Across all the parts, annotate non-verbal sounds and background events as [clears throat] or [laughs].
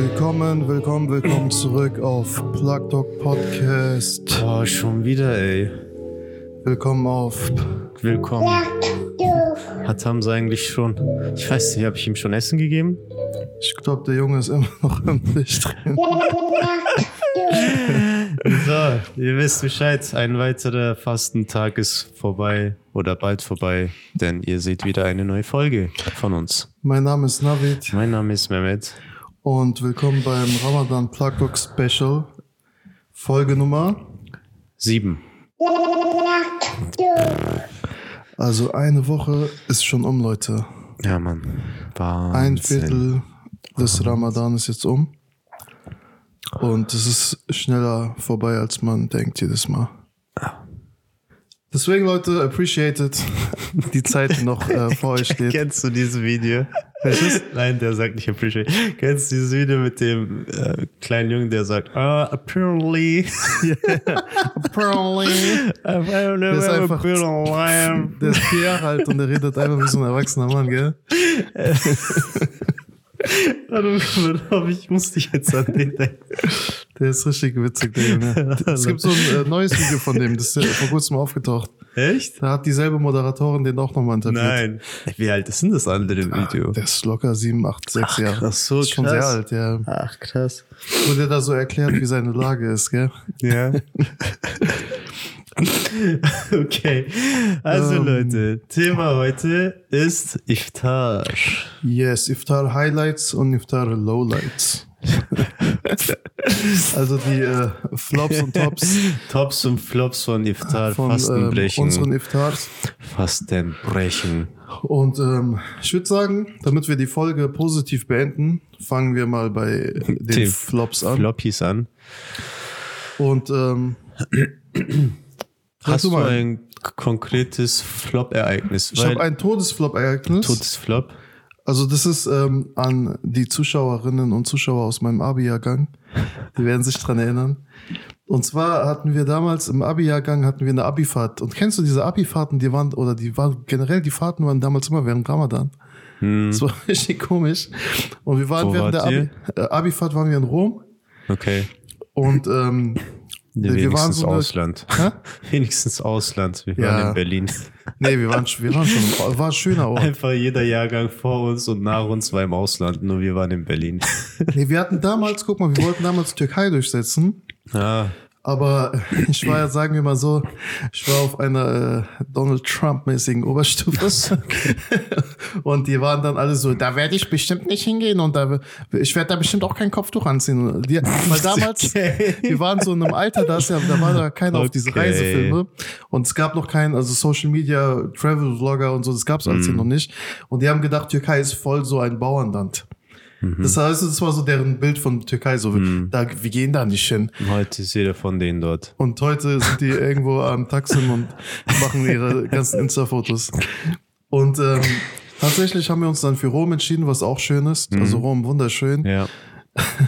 Willkommen, willkommen, willkommen [laughs] zurück auf Plug Dog Podcast. Oh, schon wieder, ey. Willkommen auf. Willkommen. Hat sie eigentlich schon. Ich weiß nicht, habe ich ihm schon Essen gegeben? Ich glaube, der Junge ist immer noch im Licht drin. [laughs] So, ihr wisst Bescheid. Ein weiterer Fastentag ist vorbei oder bald vorbei, denn ihr seht wieder eine neue Folge von uns. Mein Name ist Navid Mein Name ist Mehmet. Und willkommen beim Ramadan Plug Dog Special. Folge Nummer. Sieben. Also eine Woche ist schon um, Leute. Ja, Mann. Wahnsinn. Ein Viertel des Ramadan ist jetzt um. Und es ist schneller vorbei, als man denkt jedes Mal. Deswegen, Leute, appreciate it. [laughs] Die Zeit, die noch äh, vor euch steht. Kennst du dieses Video? [laughs] Nein, der sagt nicht appreciate. Kennst du dieses Video mit dem äh, kleinen Jungen, der sagt, ah, apparently. [laughs] Apparently. Der Der ist einfach, der ist vier Jahre alt und der redet einfach wie so ein erwachsener Mann, gell? ich muss dich jetzt an den denken. Der ist richtig witzig, der Junge. [laughs] Es gibt so ein äh, neues Video von dem, das ist ja vor kurzem aufgetaucht. Echt? Da hat dieselbe Moderatorin den auch nochmal interviewt. Nein. Wie alt ist denn das andere Video? Der ist locker sieben, acht, sechs Ach, Jahre. krass, so ist schon krass. sehr alt, ja. Ach, krass. Wo der da so erklärt, wie seine Lage ist, gell? Ja. [laughs] okay. Also Ähm. Leute, Thema heute ist Iftar. Yes, Iftar Highlights und Iftar Lowlights. [laughs] also die äh, Flops und Tops [laughs] Tops und Flops von Iftar, von ähm, Fastenbrechen. unseren Iftars. Fastenbrechen. Und ähm, ich würde sagen, damit wir die Folge positiv beenden, fangen wir mal bei den Die Flops an. Floppies an. Und ähm, Hast du mal. ein konkretes Flop-Ereignis? ich habe ein Todesflop-Ereignis. totes Flop. Also das ist ähm, an die Zuschauerinnen und Zuschauer aus meinem Abi-Jahrgang. Die werden sich dran erinnern. Und zwar hatten wir damals im Abi-Jahrgang hatten wir eine Abi-Fahrt. Und kennst du diese Abi-Fahrten, die waren, oder die waren, generell die Fahrten waren damals immer während Ramadan. Das war [laughs] richtig komisch. Und wir waren Hm. Wo während der Abi- äh, Abi-Fahrt waren wir in Rom. Okay. Und ähm, wir Wenigstens waren so Ausland. Hä? [laughs] Wenigstens Ausland. Wir Ja. waren in Berlin. nee, wir waren, wir waren schon, war schöner Ort. Einfach jeder Jahrgang vor uns und nach uns war im Ausland. Nur wir waren in Berlin. Nee, wir hatten damals, guck mal, wir wollten damals Türkei durchsetzen. ah, Aber [laughs] ich war ja, sagen wir mal so, ich war auf einer äh, Donald Trump-mäßigen Oberstufe. [laughs] und die waren dann alle so, da werde ich bestimmt nicht hingehen und da, ich werde da bestimmt auch kein Kopftuch anziehen. Die, weil damals, [laughs] Okay. wir waren so in einem Alter, da, ist ja, da war da keiner auf diese Okay. Reisefilme. Und es gab noch keinen, also Social Media, Travel-Vlogger und so, das gab es alles hier noch nicht. Und die haben gedacht, Türkei ist voll so ein Bauernland. Das heißt, das war so deren Bild von Türkei, so, da, wir gehen da nicht hin. heute ist jeder von denen dort. Und heute sind die irgendwo am Taxen und machen ihre [laughs] ganzen Insta-Fotos. Und ähm, tatsächlich haben wir uns dann für Rom entschieden, was auch schön ist. Also Rom wunderschön. Ja.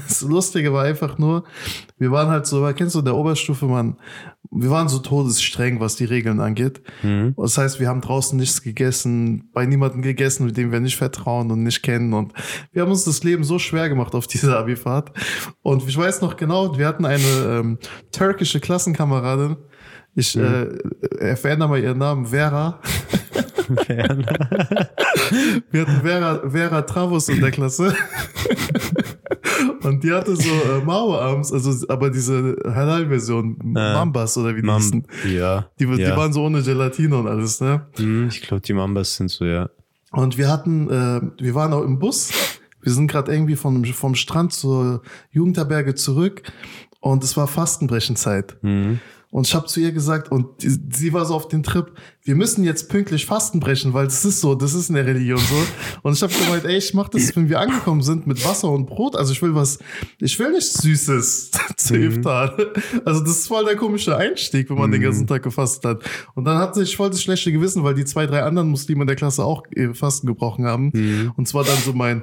Das Lustige war einfach nur, wir waren halt so, kennst du, der Oberstufe, man, wir waren so todesstreng, was die Regeln angeht. Das heißt, wir haben draußen nichts gegessen, bei niemandem gegessen, mit dem wir nicht vertrauen und nicht kennen. Und wir haben uns das Leben so schwer gemacht auf dieser Abifahrt. Und ich weiß noch genau, wir hatten eine ähm, türkische Klassenkameradin. Ich äh, äh, verändere mal ihren Namen, Vera. [laughs] Wir hatten Vera, Vera Travos in der Klasse. [laughs] Und die hatte so äh, Mauerarms, also aber diese Halal-Version, Mambas oder wie die hießen. Mam ja. Die, die ja. waren so ohne Gelatine und alles, ne? Hm, ich glaube, die Mambas sind so, ja. Und wir hatten, äh, wir waren auch im Bus. Wir sind gerade irgendwie vom, vom Strand zur Jugendherberge zurück und es war Fastenbrechenzeit. Und ich habe zu ihr gesagt, und die, sie war so auf den Trip, wir müssen jetzt pünktlich Fasten brechen, weil das ist so, das ist eine Religion so. Und ich habe gemeint, ey, ich mach das, wenn wir angekommen sind mit Wasser und Brot. Also ich will was, ich will nichts Süßes [laughs] zu Iftar. Also das ist voll der komische Einstieg, wenn man den ganzen Tag gefastet hat. Und dann hatte ich voll das schlechte Gewissen, weil die zwei, drei anderen Muslime in der Klasse auch äh, Fasten gebrochen haben. Und zwar dann so mein,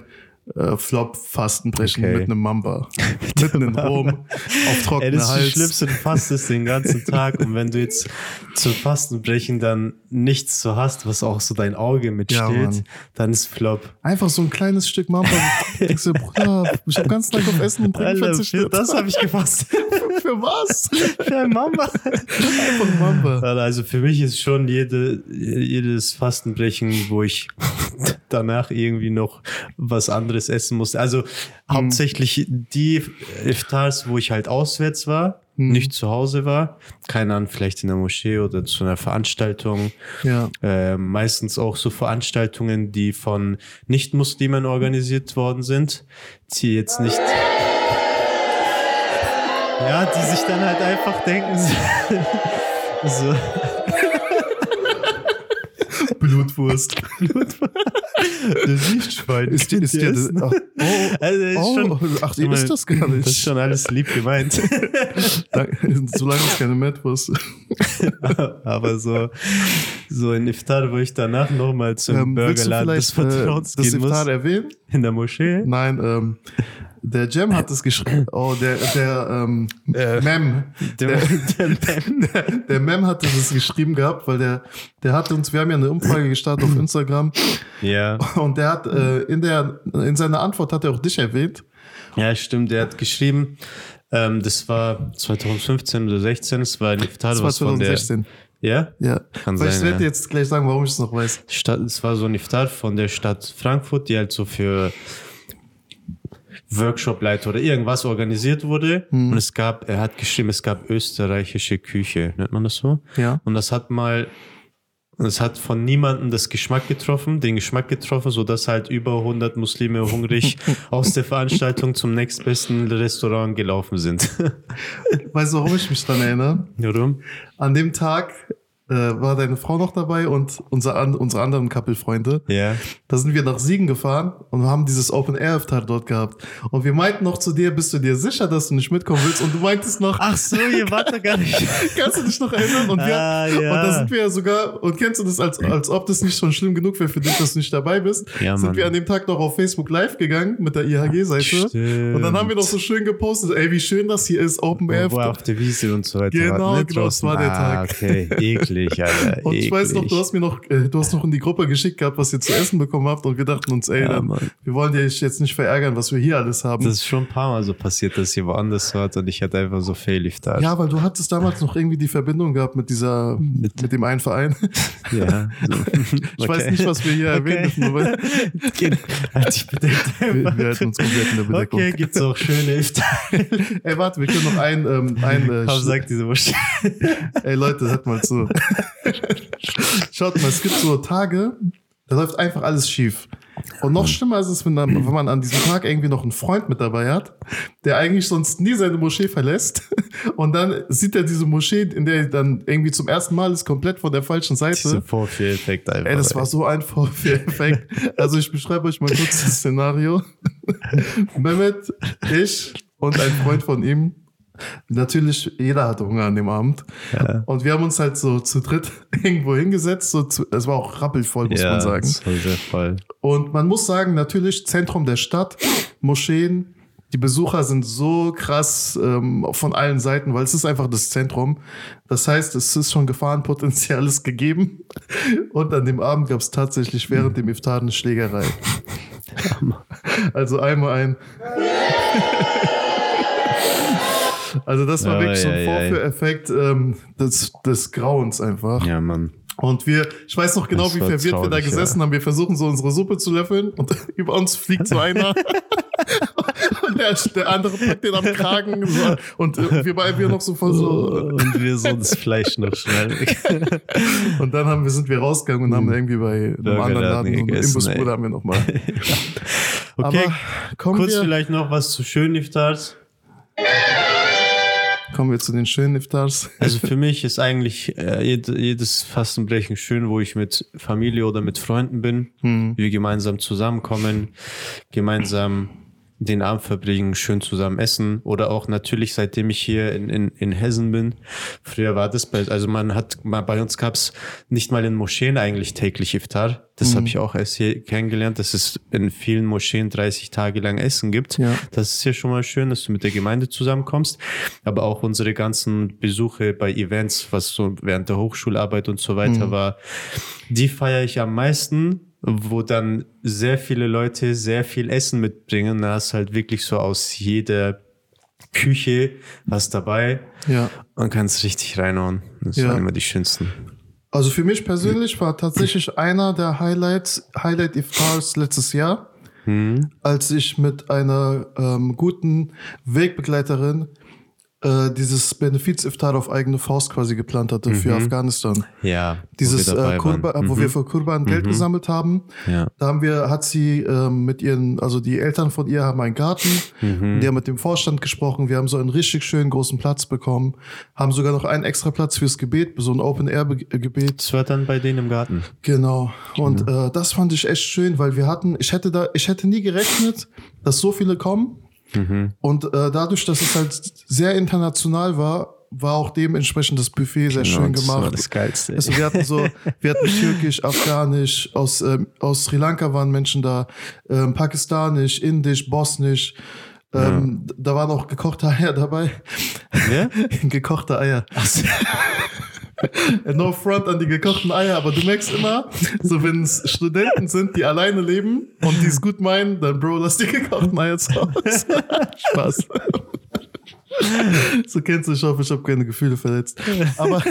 äh, Flop-Fastenbrechen Okay. mit einem Mamba. [laughs] Mitten in Rom, auf Ey, trockenen das ist das. Schlimmste, du fastest den ganzen Tag und wenn du jetzt zum Fastenbrechen dann nichts so hast, was auch so dein Auge Ja, mitsteht, Mann. dann ist Flop. Einfach so ein kleines Stück Mamba. [laughs] Denkst du, Bruder, ich habe ganz Tag auf Essen und für verzichtet. das habe ich gefasst. [laughs] Für was? [laughs] Für Mama. Einfach Mamba. Also für mich ist schon jede, jedes Fastenbrechen, wo ich [laughs] danach irgendwie noch was anderes essen musste. Also hauptsächlich die Iftars, wo ich halt auswärts war, nicht zu Hause war. Keine Ahnung, vielleicht in der Moschee oder zu einer Veranstaltung. Ja. Äh, meistens auch so Veranstaltungen, die von Nicht-Muslimen organisiert worden sind, die jetzt nicht. Ja, die sich dann halt einfach denken, so, Blutwurst. du siehst Schwein. Ist, ist dir das, ach, oh, Also, ist oh, schon, ach, ihr wisst das gar Das ist nicht. schon alles lieb gemeint. Solange es keine Metwurst Aber so, so ein Iftar, wo ich danach nochmal zum ähm, Burgerladen des äh, Vertrauens das gehen muss, Iftar erwähnen? in der Moschee. Nein, ähm, der Jam hat es geschrieben. [laughs] Oh, der, der ähm, Mem. Der, der, [laughs] [laughs] Der, der Mem hatte das geschrieben gehabt, weil der, der hat uns, wir haben ja eine Umfrage gestartet auf [clears throat] Instagram ja. und der hat äh, in der, in seiner Antwort hat er auch dich erwähnt. ja, stimmt. Der hat geschrieben, ähm, das war 2015 oder 16, es war war was von der. 2016. Ja? Ja. Kann Weil ich sein, werde ja. jetzt gleich sagen, warum ich es noch weiß. Stadt, es war so ein Iftar von der Stadt Frankfurt, die halt so für Workshop-Leiter oder irgendwas organisiert wurde. Mhm. Und es gab, er hat geschrieben, es gab österreichische Küche, nennt man das so? Ja. Und das hat mal, es hat von niemandem das Geschmack getroffen, den Geschmack getroffen, so dass halt über 100 Muslime hungrig [laughs] aus der Veranstaltung zum nächstbesten Restaurant gelaufen sind. Weißt du, warum ich mich dran erinnere? Warum? An dem Tag äh, war deine Frau noch dabei und unser, unsere anderen Couple-Freunde. Ja. Da sind wir nach Siegen gefahren und haben dieses Open Air Iftar dort gehabt. Und wir meinten noch zu dir, bist du dir sicher, dass du nicht mitkommen willst? Und du meintest noch, Ach so, ihr [laughs] wart da gar nicht. kannst du dich noch erinnern? Und, wir, Ah, ja. und da sind wir ja sogar, und kennst du das, als, als ob das nicht schon schlimm genug wäre für dich, dass du nicht dabei bist? Ja, sind Mann. wir an dem Tag noch auf Facebook live gegangen mit der IHG-Seite. Und dann haben wir noch so schön gepostet, ey, wie schön das hier ist, Open Air Wo Iftar. auf der Wiese und so weiter Genau, genau, das war der ah, Tag. okay, eklig, Alter. [laughs] Und ich weiß noch, eklig. du hast mir noch, äh, du hast noch in die Gruppe geschickt gehabt, was ihr zu essen bekommen habt und wir dachten uns, ey, Ja, dann, wir wollen dich jetzt nicht verärgern, was wir hier alles haben. Das ist schon ein paar Mal so passiert, dass ihr woanders wart und ich hatte einfach so da. ja, weil du hattest damals noch irgendwie die Verbindung gehabt mit dieser, mit, dem einen Verein. [laughs] ja. So. [laughs] Ich weiß nicht, was wir hier erwähnen dürfen, aber Halt dich bedeckt wir, wir halten uns komplett in der Bedeckung. Okay, gibt's auch schöne Iftar. Ey, warte, wir können noch ein, ähm, ein äh, sagt diese Moschee. Ey Leute, hört mal zu. [laughs] Schaut mal, es gibt so Tage, da läuft einfach alles schief. Und noch schlimmer ist es, wenn, dann, wenn man an diesem Tag irgendwie noch einen Freund mit dabei hat, der eigentlich sonst nie seine Moschee verlässt. [laughs] Und dann sieht er diese Moschee, in der er dann irgendwie zum ersten Mal ist, komplett von der falschen Seite. Vorführeffekt einfach. Ey, das war so ein Vorführeffekt. Also ich beschreibe euch mal kurz das Szenario. [laughs] Mehmet, ich und ein Freund von ihm. Natürlich, jeder hatte Hunger an dem Abend. Ja. Und wir haben uns halt so zu dritt [laughs] irgendwo hingesetzt. So zu, es war auch rappelvoll, muss ja, man sagen. Das war sehr voll. Und man muss sagen, natürlich Zentrum der Stadt, Moscheen, die Besucher sind so krass ähm, von allen Seiten, weil es ist einfach das Zentrum. Das heißt, es ist schon Gefahrenpotenzial ist gegeben. Und an dem Abend gab es tatsächlich während dem Iftar eine Schlägerei. [laughs] Also einmal ein. Also das war Ja, wirklich so ein ja, ja. Vorführeffekt ähm, des, des Grauens einfach. Ja, Mann. Und wir, ich weiß noch genau, Das wie verwirrt wir da gesessen haben. Wir versuchen so unsere Suppe zu löffeln und [laughs] über uns fliegt so einer. [laughs] und der, der andere packt den am Kragen. So, und äh, wir beide wir noch so voll so. Und wir so das Fleisch noch schnell. [laughs] Und dann haben wir, sind wir rausgegangen und haben irgendwie bei einem Burgerladen anderen Laden und gegessen, ey. haben wir nochmal. Okay, Aber kurz wir, vielleicht noch was zu schönen Iftars. Kommen wir zu den schönen Iftars. Also für [laughs] mich ist eigentlich äh, jed jedes Fastenbrechen schön, wo ich mit Familie oder mit Freunden bin. Hm. Wir gemeinsam zusammenkommen, gemeinsam den Abend verbringen, schön zusammen essen oder auch natürlich, seitdem ich hier in, in, in Hessen bin. Früher war das bei, also man hat, bei uns gab's nicht mal in Moscheen eigentlich täglich Iftar. Das mhm. habe ich auch erst hier kennengelernt, dass es in vielen Moscheen 30 Tage lang Essen gibt. Ja. Das ist ja schon mal schön, dass du mit der Gemeinde zusammenkommst. Aber auch unsere ganzen Besuche bei Events, was so während der Hochschularbeit und so weiter mhm. war, die feiere ich am meisten wo dann sehr viele Leute sehr viel Essen mitbringen. Da hast halt wirklich so aus jeder Küche was dabei. Ja. Und kannst richtig reinhauen. Das ja. waren immer die schönsten. Also für mich persönlich war tatsächlich [clears throat] einer der Highlights, Highlight Iftars letztes Jahr, mhm. als ich mit einer ähm, guten Wegbegleiterin äh, dieses Benefiz-Iftar auf eigene Faust quasi geplant hatte mhm. für Afghanistan. Ja. Dieses, wo wir, äh, Kurba, mhm. wo wir für Kurban Geld mhm. gesammelt haben. Ja. Da haben wir, hat sie äh, mit ihren, also die Eltern von ihr haben einen Garten. Mhm. Die haben mit dem Vorstand gesprochen. Wir haben so einen richtig schönen großen Platz bekommen. Haben sogar noch einen extra Platz fürs Gebet, so ein Open-Air-Gebet. Das war dann bei denen im Garten. Genau. Und äh, das fand ich echt schön, weil wir hatten, ich hätte da, ich hätte nie gerechnet, dass so viele kommen. Mhm. Und äh, dadurch, dass es halt sehr international war, war auch dementsprechend das Buffet sehr genau, schön gemacht. Das war das Geilste. Also wir hatten so, wir hatten türkisch, afghanisch, aus, ähm, aus Sri Lanka waren Menschen da, ähm, pakistanisch, indisch, bosnisch. Ähm, ja. Da waren auch gekochte Eier dabei. Ja? [laughs] gekochte Eier. Ach so. No front an die gekochten Eier, aber du merkst immer, so wenn es Studenten sind, die alleine leben und die es gut meinen, dann Bro, lass die gekochten Eier zu Hause. [laughs] Spaß. so kennst du, ich hoffe, ich habe keine Gefühle verletzt. Aber,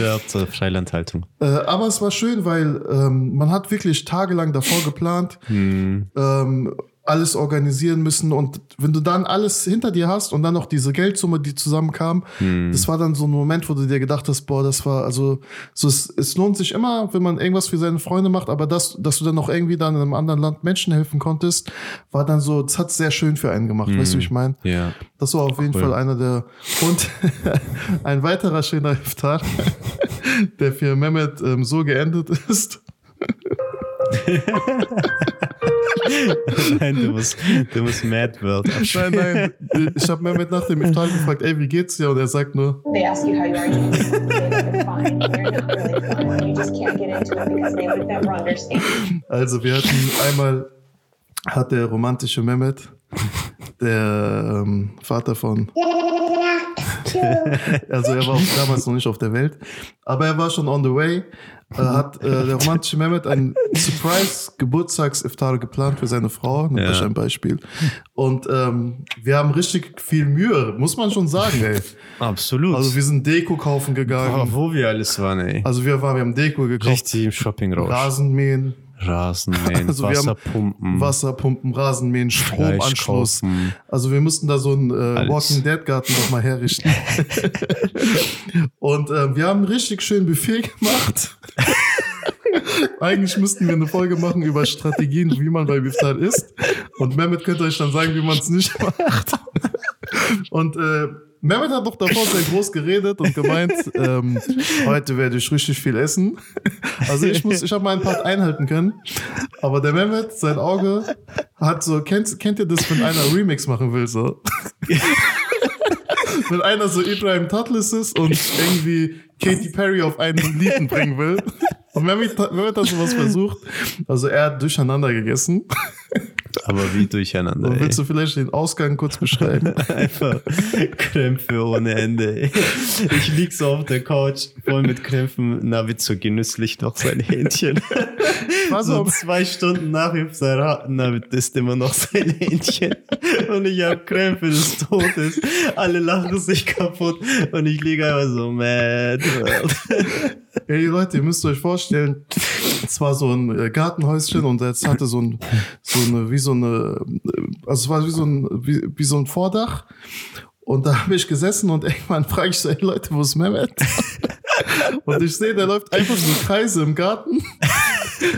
ja, zur Freilandhaltung. Äh, aber es war schön, weil ähm, man hat wirklich tagelang davor geplant. Hm. Ähm, alles organisieren müssen und wenn du dann alles hinter dir hast und dann noch diese Geldsumme, die zusammenkam, hm. das war dann so ein Moment, wo du dir gedacht hast, boah, das war also so es, es lohnt sich immer, wenn man irgendwas für seine Freunde macht, aber das, dass du dann noch irgendwie dann in einem anderen Land Menschen helfen konntest, war dann so, das hat sehr schön für einen gemacht, hm. weißt du, wie ich meine? Ja. Das war auf jeden cool. Fall einer der und [laughs] ein weiterer schöner Iftar, [laughs] der für Mehmet ähm, so geendet ist. [laughs] [laughs] nein, du musst, du musst Mad World Nein, nein. Ich habe Mehmet nach dem Iftar gefragt, ey, wie geht's dir? Und er sagt nur. They ask you how you are, you fine. You're not really fine. You just can't get into it because they would never understand. Also, wir hatten einmal, hat der romantische Mehmet, der ähm, Vater von. [laughs] also, er war auch damals noch nicht auf der Welt. Aber er war schon on the way äh, hat äh, der romantische Mehmet ein Surprise Geburtstags-Iftar geplant für seine Frau. Nimmt ja. ein Beispiel. Und ähm, wir haben richtig viel Mühe, muss man schon sagen, ey. Absolut. Also wir sind Deko kaufen gegangen. Boah, wo wir alles waren, ey. Also wir waren, wir haben Deko gekauft. Richtig im Shopping raus. Rasenmähen. Rasenmähen, also Wasserpumpen. Wasserpumpen, Rasenmähen, Stromanschluss. Also wir mussten da so einen äh, Walking Dead Garten nochmal herrichten. [laughs] Und äh, wir haben ein richtig schön Buffet gemacht. [laughs] Eigentlich müssten wir eine Folge machen über Strategien, wie man bei Biftar isst. Und Mehmet könnte euch dann sagen, wie man es nicht macht. [laughs] Und äh, Mehmet hat doch davor sehr groß geredet und gemeint, ähm, heute werde ich richtig viel essen. Also ich muss, ich habe meinen Part einhalten können. Aber der Mehmet, sein Auge, hat so, kennt, kennt ihr das, wenn einer Remix machen will, so? [laughs] wenn einer so Ibrahim Tatlis ist und irgendwie Katy Perry auf einen Lied bringen will. Und Mehmet, Mehmet hat sowas versucht. Also er hat durcheinander gegessen. Aber wie durcheinander. Willst du vielleicht den Ausgang kurz beschreiben? [laughs] Einfach Krämpfe ohne Ende. Ich lieg so auf der Couch, voll mit Krämpfen. Na, wird so genüsslich noch sein Hähnchen. [laughs] Was so zwei Stunden nach Iftar, Navid isst immer noch sein Hähnchen. Und ich habe Krämpfe des Todes. Alle lachen sich kaputt. Und ich liege einfach so mad. Ey Leute, ihr müsst euch vorstellen, es war so ein äh, Gartenhäuschen und jetzt hatte so ein, so eine, wie so eine, also es war wie so ein, wie, wie so ein Vordach. Und da habe ich gesessen und irgendwann frage ich so, ey Leute, wo ist Mehmet? [laughs] und ich sehe, der läuft einfach so Kreise im Garten.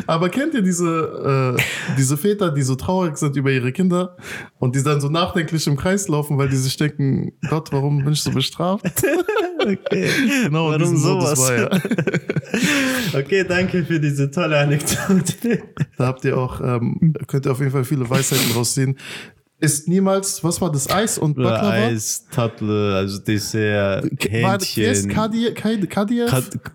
Aber kennt ihr diese, äh, diese Väter, die so traurig sind über ihre Kinder und die dann so nachdenklich im Kreis laufen, weil die sich denken, Gott, warum bin ich so bestraft? [laughs] okay. Genau, warum sowas? War, ja. [laughs] okay, danke für diese tolle Anekdote. Da habt ihr auch, ähm, könnt ihr auf jeden Fall viele Weisheiten rausziehen Isst niemals, was war das? Eis und Baklava? Eis, Tatle, also Dessert, War das wer ist Hähnchen. Kadir, Kadir,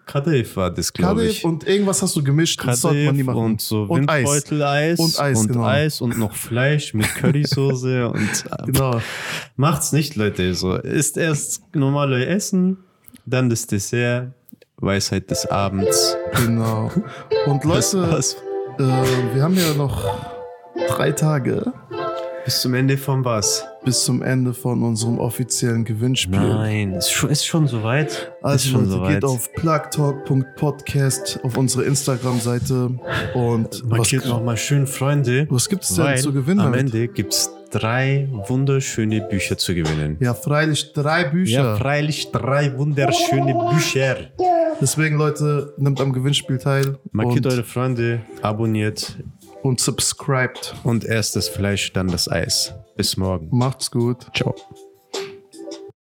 Kadir, war das, glaube ich. und irgendwas hast du gemischt. das sollte man nie machen. und so. Windbeutel-Eis Und Eis, und genau. Eis und noch Fleisch mit Currysoße [laughs] und Genau. macht's nicht, Leute. So ist erst normale Essen, dann das Dessert, Weisheit des Abends. Genau. Und Leute, äh, wir haben ja noch drei Tage Bis zum Ende von was? bis zum Ende von unserem offiziellen Gewinnspiel. Nein, ist schon, ist schon soweit. Also schon Leute, soweit. geht auf plugtalk.podcast auf unsere Instagram-Seite und Markiert nochmal schön, Freunde. was gibt es denn zu gewinnen? Am? Ende gibt's drei wunderschöne Bücher zu gewinnen. Ja, freilich drei Bücher. Ja, freilich drei wunderschöne Bücher. Deswegen, Leute, nimmt am Gewinnspiel teil Markiert eure Freunde, abonniert und subscribed. und erst das Fleisch, dann das Eis. Bis morgen. Macht's gut. Ciao.